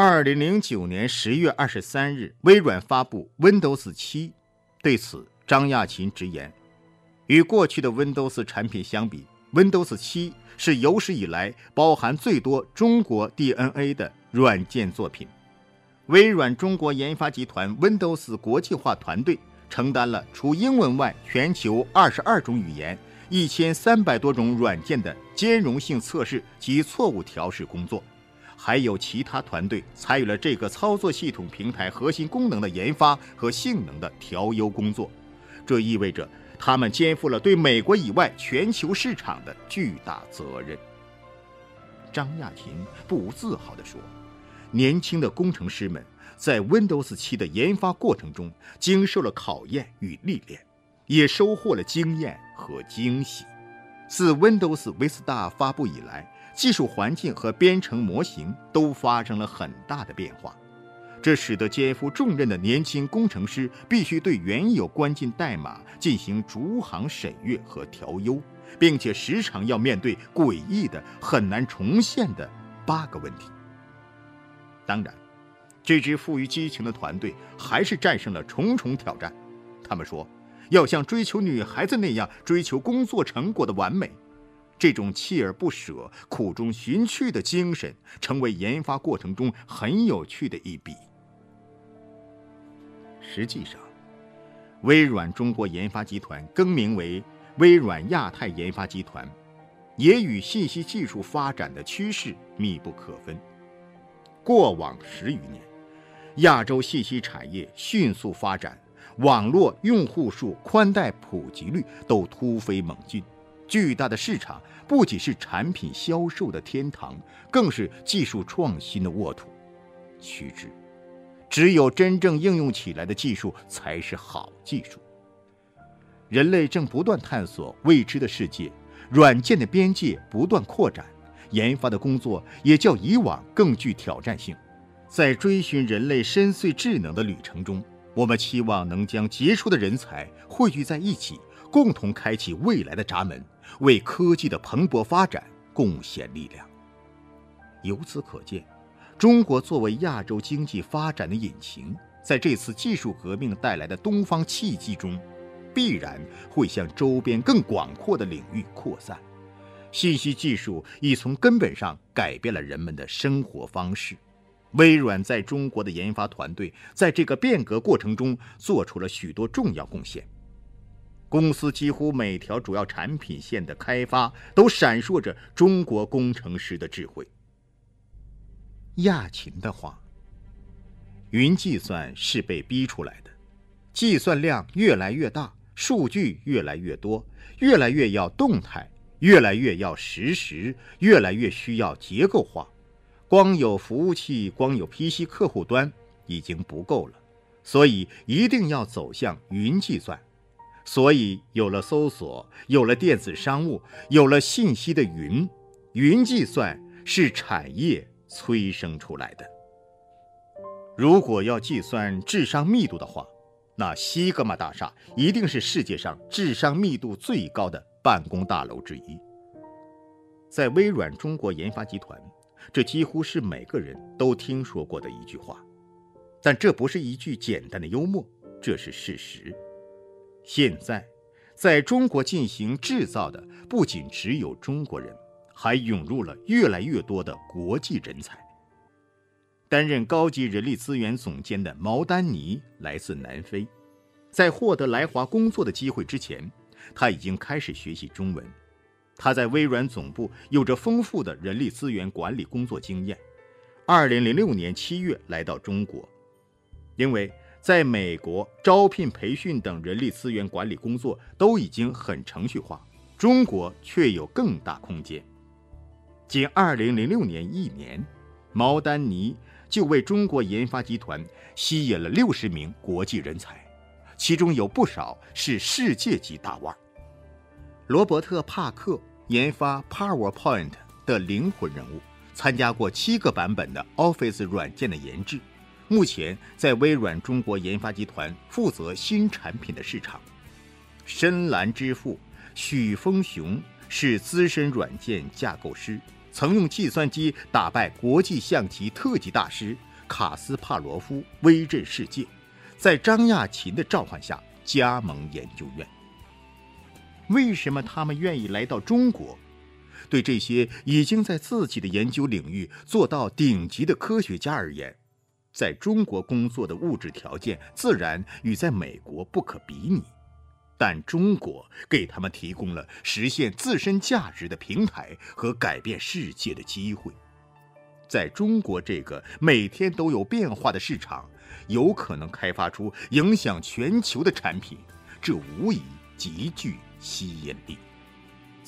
二零零九年十月二十三日，微软发布 Windows 七。对此，张亚勤直言，与过去的 Windows 产品相比，Windows 七是有史以来包含最多中国 DNA 的软件作品。微软中国研发集团 Windows 国际化团队承担了除英文外全球二十二种语言、一千三百多种软件的兼容性测试及错误调试工作。还有其他团队参与了这个操作系统平台核心功能的研发和性能的调优工作，这意味着他们肩负了对美国以外全球市场的巨大责任。张亚勤不无自豪地说：“年轻的工程师们在 Windows 7的研发过程中经受了考验与历练，也收获了经验和惊喜。自 Windows Vista 发布以来。”技术环境和编程模型都发生了很大的变化，这使得肩负重任的年轻工程师必须对原有关键代码进行逐行审阅和调优，并且时常要面对诡异的、很难重现的 bug 问题。当然，这支富于激情的团队还是战胜了重重挑战。他们说，要像追求女孩子那样追求工作成果的完美。这种锲而不舍、苦中寻趣的精神，成为研发过程中很有趣的一笔。实际上，微软中国研发集团更名为微软亚太研发集团，也与信息技术发展的趋势密不可分。过往十余年，亚洲信息产业迅速发展，网络用户数、宽带普及率都突飞猛进。巨大的市场不仅是产品销售的天堂，更是技术创新的沃土。须知，只有真正应用起来的技术才是好技术。人类正不断探索未知的世界，软件的边界不断扩展，研发的工作也较以往更具挑战性。在追寻人类深邃智能的旅程中，我们期望能将杰出的人才汇聚在一起。共同开启未来的闸门，为科技的蓬勃发展贡献力量。由此可见，中国作为亚洲经济发展的引擎，在这次技术革命带来的东方契机中，必然会向周边更广阔的领域扩散。信息技术已从根本上改变了人们的生活方式。微软在中国的研发团队在这个变革过程中做出了许多重要贡献。公司几乎每条主要产品线的开发都闪烁着中国工程师的智慧。亚勤的话：“云计算是被逼出来的，计算量越来越大，数据越来越多，越来越要动态，越来越要实时，越来越需要结构化。光有服务器，光有 PC 客户端已经不够了，所以一定要走向云计算。”所以，有了搜索，有了电子商务，有了信息的云，云计算是产业催生出来的。如果要计算智商密度的话，那西格玛大厦一定是世界上智商密度最高的办公大楼之一。在微软中国研发集团，这几乎是每个人都听说过的一句话，但这不是一句简单的幽默，这是事实。现在，在中国进行制造的不仅只有中国人，还涌入了越来越多的国际人才。担任高级人力资源总监的毛丹尼来自南非，在获得来华工作的机会之前，他已经开始学习中文。他在微软总部有着丰富的人力资源管理工作经验。二零零六年七月来到中国，因为。在美国，招聘、培训等人力资源管理工作都已经很程序化，中国却有更大空间。仅2006年一年，毛丹尼就为中国研发集团吸引了60名国际人才，其中有不少是世界级大腕。罗伯特·帕克研发 PowerPoint 的灵魂人物，参加过七个版本的 Office 软件的研制。目前在微软中国研发集团负责新产品的市场。深蓝之父许峰雄是资深软件架构师，曾用计算机打败国际象棋特级大师，卡斯帕罗夫威震世界，在张亚勤的召唤下加盟研究院。为什么他们愿意来到中国？对这些已经在自己的研究领域做到顶级的科学家而言，在中国工作的物质条件自然与在美国不可比拟，但中国给他们提供了实现自身价值的平台和改变世界的机会。在中国这个每天都有变化的市场，有可能开发出影响全球的产品，这无疑极具吸引力。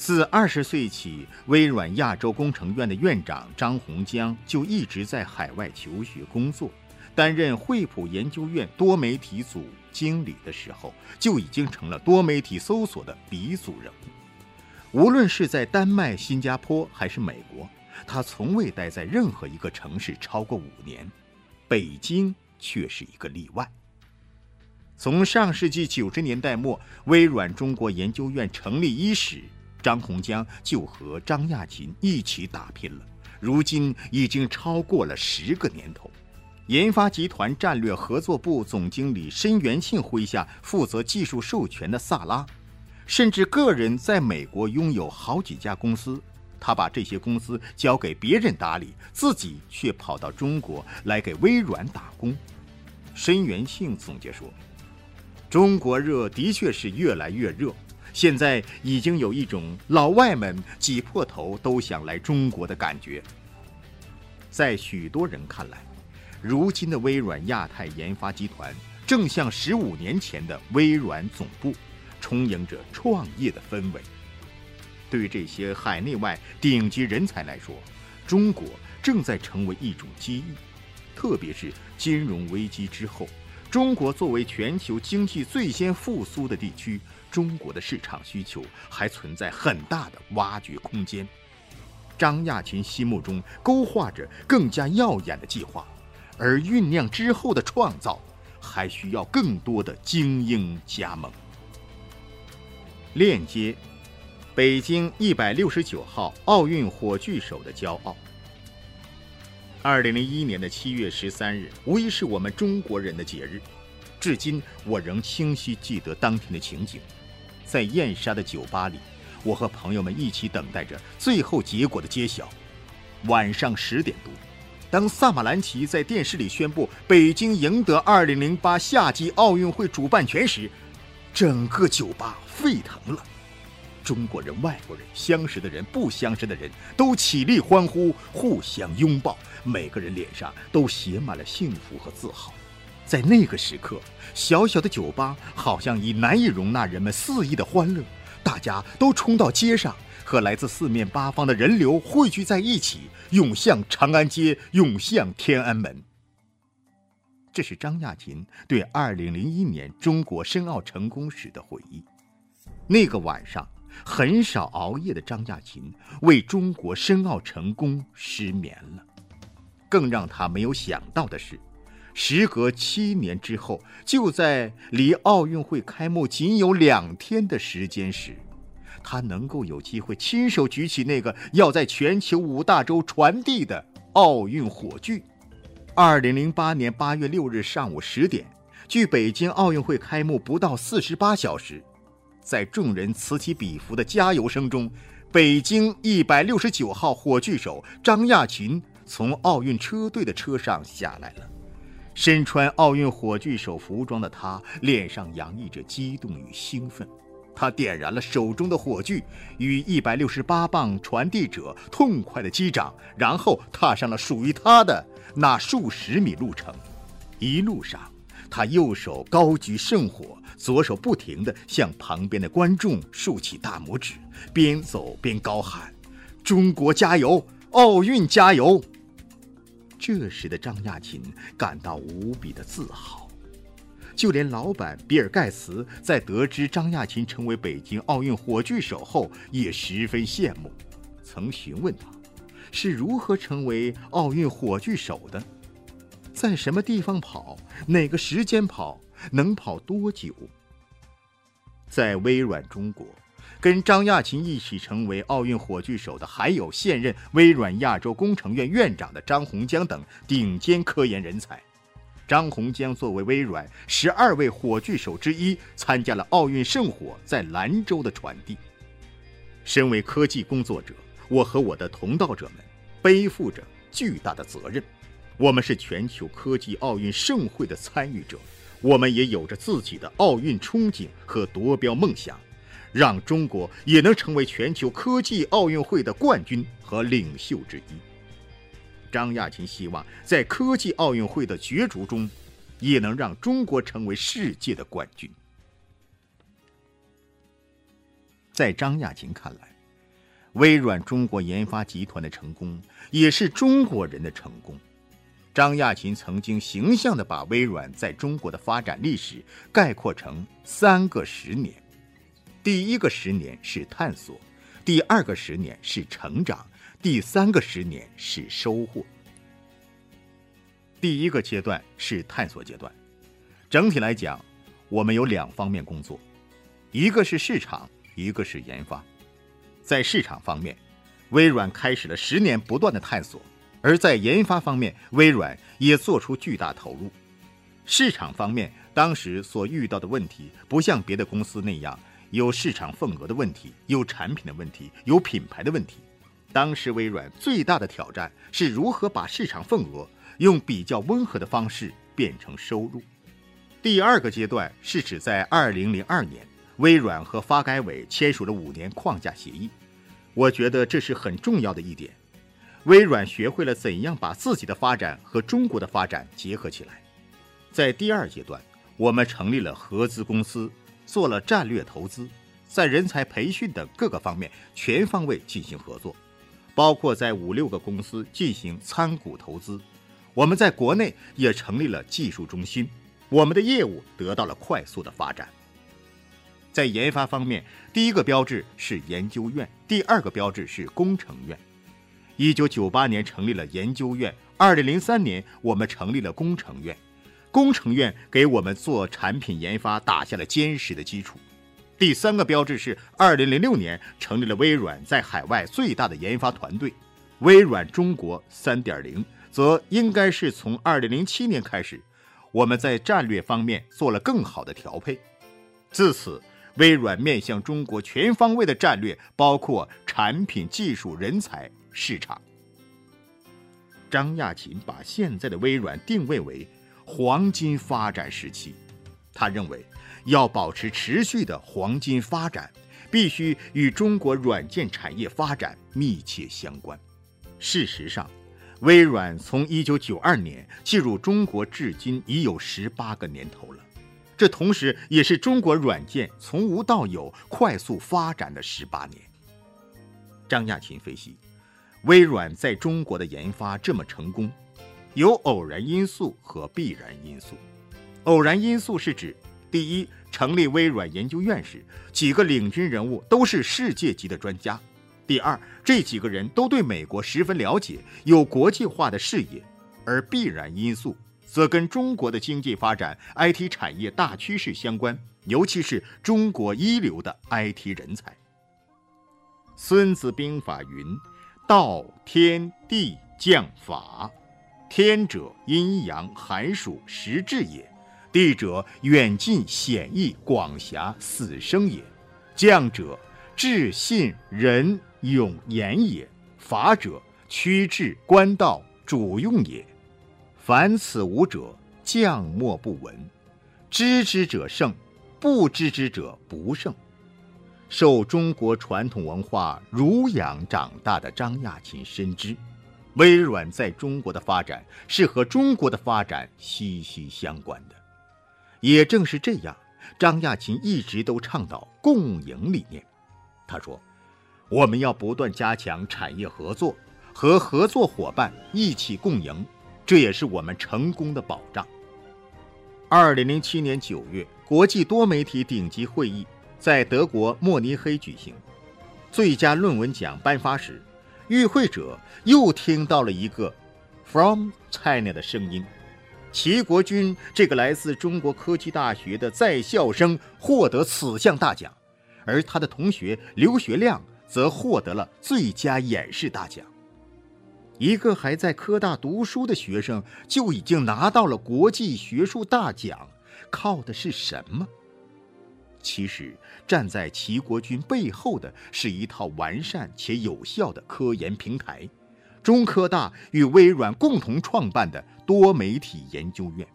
自二十岁起，微软亚洲工程院的院长张洪江就一直在海外求学工作。担任惠普研究院多媒体组经理的时候，就已经成了多媒体搜索的鼻祖人物。无论是在丹麦、新加坡还是美国，他从未待在任何一个城市超过五年，北京却是一个例外。从上世纪九十年代末微软中国研究院成立伊始。张洪江就和张亚勤一起打拼了，如今已经超过了十个年头。研发集团战略合作部总经理申元庆麾下负责技术授权的萨拉，甚至个人在美国拥有好几家公司。他把这些公司交给别人打理，自己却跑到中国来给微软打工。申元庆总结说：“中国热的确是越来越热。”现在已经有一种老外们挤破头都想来中国的感觉。在许多人看来，如今的微软亚太研发集团正像十五年前的微软总部，充盈着创业的氛围。对于这些海内外顶级人才来说，中国正在成为一种机遇，特别是金融危机之后。中国作为全球经济最先复苏的地区，中国的市场需求还存在很大的挖掘空间。张亚勤心目中勾画着更加耀眼的计划，而酝酿之后的创造还需要更多的精英加盟。链接：北京一百六十九号奥运火炬手的骄傲。二零零一年的七月十三日，无疑是我们中国人的节日。至今，我仍清晰记得当天的情景。在燕莎的酒吧里，我和朋友们一起等待着最后结果的揭晓。晚上十点多，当萨马兰奇在电视里宣布北京赢得二零零八夏季奥运会主办权时，整个酒吧沸腾了。中国人、外国人、相识的人、不相识的人都起立欢呼，互相拥抱，每个人脸上都写满了幸福和自豪。在那个时刻，小小的酒吧好像已难以容纳人们肆意的欢乐，大家都冲到街上，和来自四面八方的人流汇聚在一起，涌向长安街，涌向天安门。这是张亚勤对2001年中国申奥成功时的回忆。那个晚上。很少熬夜的张亚勤为中国申奥成功失眠了。更让他没有想到的是，时隔七年之后，就在离奥运会开幕仅有两天的时间时，他能够有机会亲手举起那个要在全球五大洲传递的奥运火炬。二零零八年八月六日上午十点，距北京奥运会开幕不到四十八小时。在众人此起彼伏的加油声中，北京一百六十九号火炬手张亚勤从奥运车队的车上下来了。身穿奥运火炬手服装的他，脸上洋溢着激动与兴奋。他点燃了手中的火炬，与一百六十八磅传递者痛快的击掌，然后踏上了属于他的那数十米路程。一路上，他右手高举圣火。左手不停地向旁边的观众竖起大拇指，边走边高喊：“中国加油，奥运加油！”这时的张亚勤感到无比的自豪，就连老板比尔·盖茨在得知张亚勤成为北京奥运火炬手后，也十分羡慕，曾询问他是如何成为奥运火炬手的，在什么地方跑，哪个时间跑。能跑多久？在微软中国，跟张亚勤一起成为奥运火炬手的，还有现任微软亚洲工程院院长的张洪江等顶尖科研人才。张洪江作为微软十二位火炬手之一，参加了奥运圣火在兰州的传递。身为科技工作者，我和我的同道者们背负着巨大的责任。我们是全球科技奥运盛会的参与者，我们也有着自己的奥运憧憬和夺标梦想。让中国也能成为全球科技奥运会的冠军和领袖之一。张亚勤希望在科技奥运会的角逐中，也能让中国成为世界的冠军。在张亚勤看来，微软中国研发集团的成功也是中国人的成功。张亚勤曾经形象地把微软在中国的发展历史概括成三个十年。第一个十年是探索，第二个十年是成长，第三个十年是收获。第一个阶段是探索阶段，整体来讲，我们有两方面工作，一个是市场，一个是研发。在市场方面，微软开始了十年不断的探索；而在研发方面，微软也做出巨大投入。市场方面，当时所遇到的问题不像别的公司那样。有市场份额的问题，有产品的问题，有品牌的问题。当时微软最大的挑战是如何把市场份额用比较温和的方式变成收入。第二个阶段是指在2002年，微软和发改委签署了五年框架协议。我觉得这是很重要的一点。微软学会了怎样把自己的发展和中国的发展结合起来。在第二阶段，我们成立了合资公司。做了战略投资，在人才培训等各个方面全方位进行合作，包括在五六个公司进行参股投资。我们在国内也成立了技术中心，我们的业务得到了快速的发展。在研发方面，第一个标志是研究院，第二个标志是工程院。一九九八年成立了研究院，二零零三年我们成立了工程院。工程院给我们做产品研发打下了坚实的基础。第三个标志是，二零零六年成立了微软在海外最大的研发团队——微软中国三点零，则应该是从二零零七年开始，我们在战略方面做了更好的调配。自此，微软面向中国全方位的战略包括产品、技术、人才、市场。张亚勤把现在的微软定位为。黄金发展时期，他认为要保持持续的黄金发展，必须与中国软件产业发展密切相关。事实上，微软从1992年进入中国至今已有十八个年头了，这同时也是中国软件从无到有快速发展的十八年。张亚勤分析，微软在中国的研发这么成功。有偶然因素和必然因素。偶然因素是指：第一，成立微软研究院时，几个领军人物都是世界级的专家；第二，这几个人都对美国十分了解，有国际化的视野；而必然因素则跟中国的经济发展、IT 产业大趋势相关，尤其是中国一流的 IT 人才。《孙子兵法》云：“道天地将法。”天者阴阳寒暑时至也，地者远近险易广狭死生也，将者智信仁勇严也，法者趋治官道主用也。凡此五者，将莫不闻。知之者胜，不知之者不胜。受中国传统文化濡养长大的张亚勤深知。微软在中国的发展是和中国的发展息息相关的，也正是这样，张亚勤一直都倡导共赢理念。他说：“我们要不断加强产业合作，和合作伙伴一起共赢，这也是我们成功的保障。”二零零七年九月，国际多媒体顶级会议在德国慕尼黑举行，最佳论文奖颁发时。与会者又听到了一个 “from China” 的声音，齐国军这个来自中国科技大学的在校生获得此项大奖，而他的同学刘学亮则获得了最佳演示大奖。一个还在科大读书的学生就已经拿到了国际学术大奖，靠的是什么？其实，站在齐国军背后的是一套完善且有效的科研平台——中科大与微软共同创办的多媒体研究院。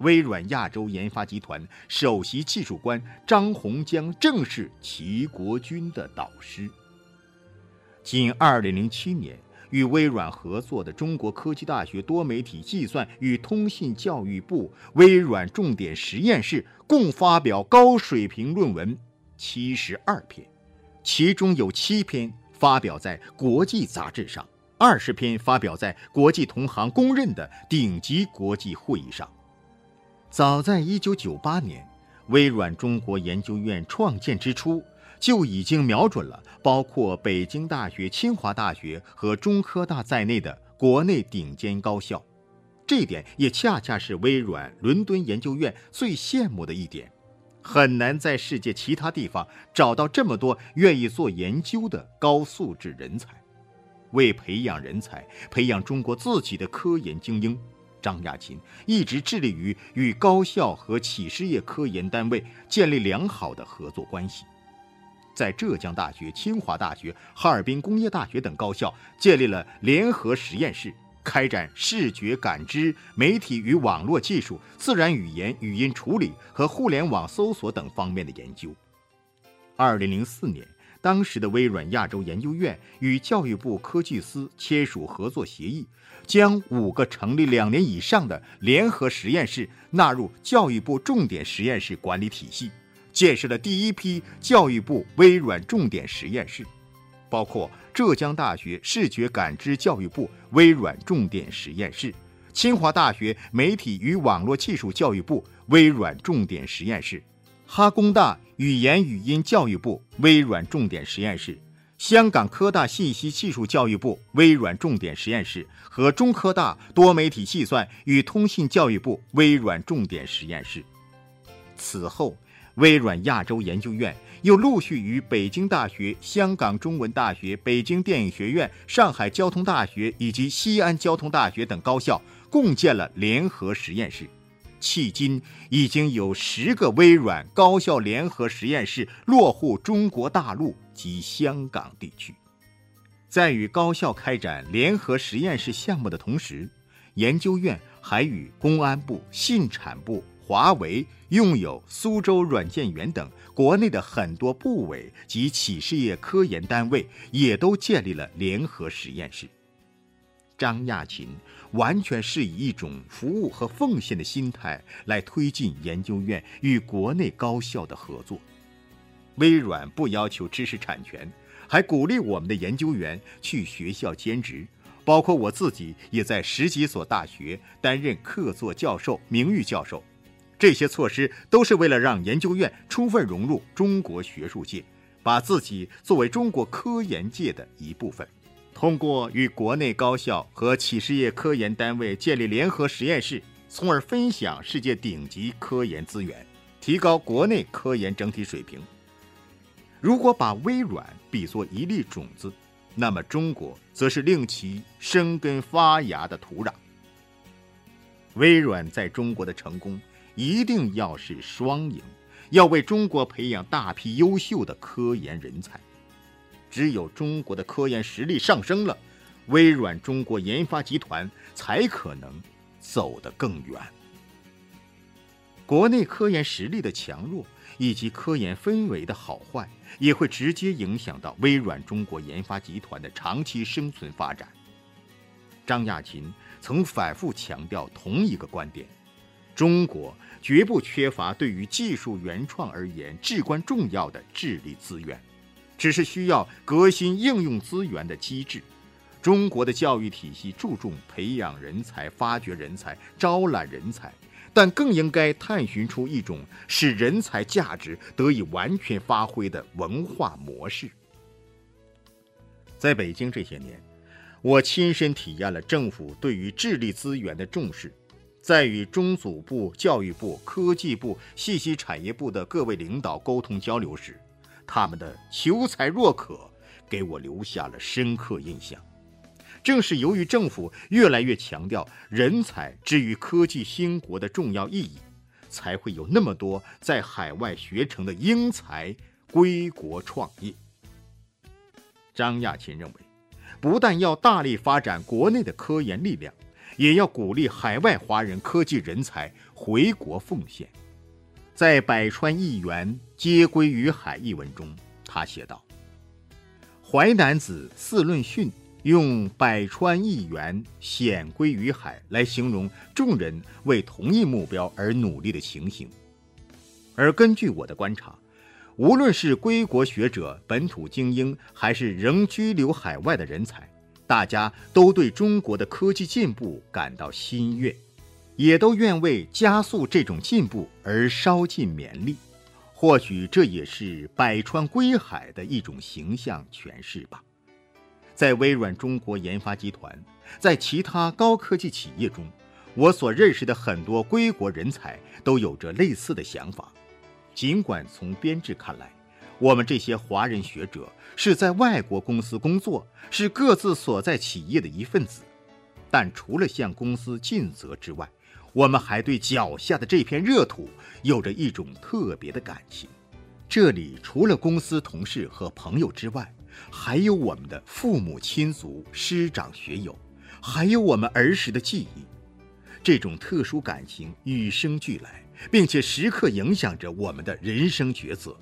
微软亚洲研发集团首席技术官张洪江正是齐国军的导师。仅2007年。与微软合作的中国科技大学多媒体计算与通信教育部微软重点实验室共发表高水平论文七十二篇，其中有七篇发表在国际杂志上，二十篇发表在国际同行公认的顶级国际会议上。早在一九九八年，微软中国研究院创建之初。就已经瞄准了包括北京大学、清华大学和中科大在内的国内顶尖高校，这点也恰恰是微软伦敦研究院最羡慕的一点。很难在世界其他地方找到这么多愿意做研究的高素质人才。为培养人才，培养中国自己的科研精英，张亚勤一直致力于与高校和企事业科研单位建立良好的合作关系。在浙江大学、清华大学、哈尔滨工业大学等高校建立了联合实验室，开展视觉感知、媒体与网络技术、自然语言语音处理和互联网搜索等方面的研究。二零零四年，当时的微软亚洲研究院与教育部科技司签署合作协议，将五个成立两年以上的联合实验室纳入教育部重点实验室管理体系。建设了第一批教育部微软重点实验室，包括浙江大学视觉感知教育部微软重点实验室、清华大学媒体与网络技术教育部微软重点实验室、哈工大语言语音教育部微软重点实验室、香港科大信息技术教育部微软重点实验室和中科大多媒体计算与通信教育部微软重点实验室。此后。微软亚洲研究院又陆续与北京大学、香港中文大学、北京电影学院、上海交通大学以及西安交通大学等高校共建了联合实验室。迄今已经有十个微软高校联合实验室落户中国大陆及香港地区。在与高校开展联合实验室项目的同时，研究院还与公安部、信产部。华为、拥有苏州软件园等国内的很多部委及企事业科研单位，也都建立了联合实验室。张亚勤完全是以一种服务和奉献的心态来推进研究院与国内高校的合作。微软不要求知识产权，还鼓励我们的研究员去学校兼职，包括我自己也在十几所大学担任客座教授、名誉教授。这些措施都是为了让研究院充分融入中国学术界，把自己作为中国科研界的一部分。通过与国内高校和企事业科研单位建立联合实验室，从而分享世界顶级科研资源，提高国内科研整体水平。如果把微软比作一粒种子，那么中国则是令其生根发芽的土壤。微软在中国的成功。一定要是双赢，要为中国培养大批优秀的科研人才。只有中国的科研实力上升了，微软中国研发集团才可能走得更远。国内科研实力的强弱以及科研氛围的好坏，也会直接影响到微软中国研发集团的长期生存发展。张亚勤曾反复强调同一个观点。中国绝不缺乏对于技术原创而言至关重要的智力资源，只是需要革新应用资源的机制。中国的教育体系注重培养人才、发掘人才、招揽人才，但更应该探寻出一种使人才价值得以完全发挥的文化模式。在北京这些年，我亲身体验了政府对于智力资源的重视。在与中组部、教育部、科技部、信息产业部的各位领导沟通交流时，他们的求才若渴，给我留下了深刻印象。正是由于政府越来越强调人才之于科技兴国的重要意义，才会有那么多在海外学成的英才归国创业。张亚勤认为，不但要大力发展国内的科研力量，也要鼓励海外华人科技人才回国奉献。在《百川一源皆归于海》一文中，他写道：“淮南子《四论训》。”用百川一源显归于海来形容众人为同一目标而努力的情形，而根据我的观察，无论是归国学者、本土精英，还是仍居留海外的人才，大家都对中国的科技进步感到心悦，也都愿为加速这种进步而烧尽绵力。或许这也是百川归海的一种形象诠释吧。在微软中国研发集团，在其他高科技企业中，我所认识的很多归国人才都有着类似的想法。尽管从编制看来，我们这些华人学者是在外国公司工作，是各自所在企业的一份子，但除了向公司尽责之外，我们还对脚下的这片热土有着一种特别的感情。这里除了公司同事和朋友之外，还有我们的父母亲族、师长学友，还有我们儿时的记忆，这种特殊感情与生俱来，并且时刻影响着我们的人生抉择。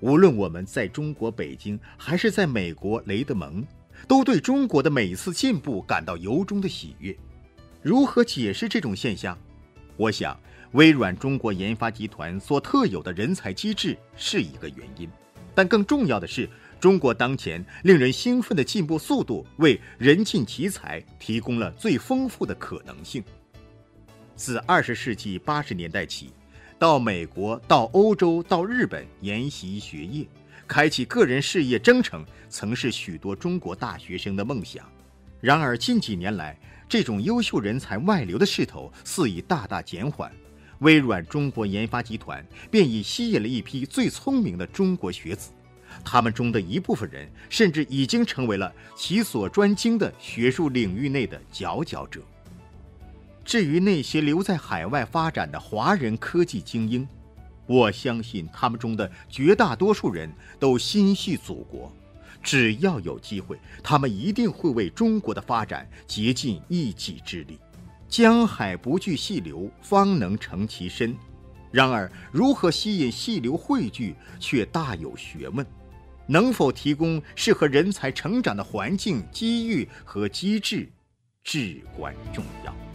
无论我们在中国北京，还是在美国雷德蒙，都对中国的每一次进步感到由衷的喜悦。如何解释这种现象？我想，微软中国研发集团所特有的人才机制是一个原因，但更重要的是。中国当前令人兴奋的进步速度，为人尽其才提供了最丰富的可能性。自二十世纪八十年代起，到美国、到欧洲、到日本研习学业，开启个人事业征程，曾是许多中国大学生的梦想。然而近几年来，这种优秀人才外流的势头似已大大减缓。微软中国研发集团便已吸引了一批最聪明的中国学子。他们中的一部分人甚至已经成为了其所专精的学术领域内的佼佼者。至于那些留在海外发展的华人科技精英，我相信他们中的绝大多数人都心系祖国，只要有机会，他们一定会为中国的发展竭尽一己之力。江海不惧细流，方能成其身。然而，如何吸引细流汇聚，却大有学问。能否提供适合人才成长的环境、机遇和机制，至关重要。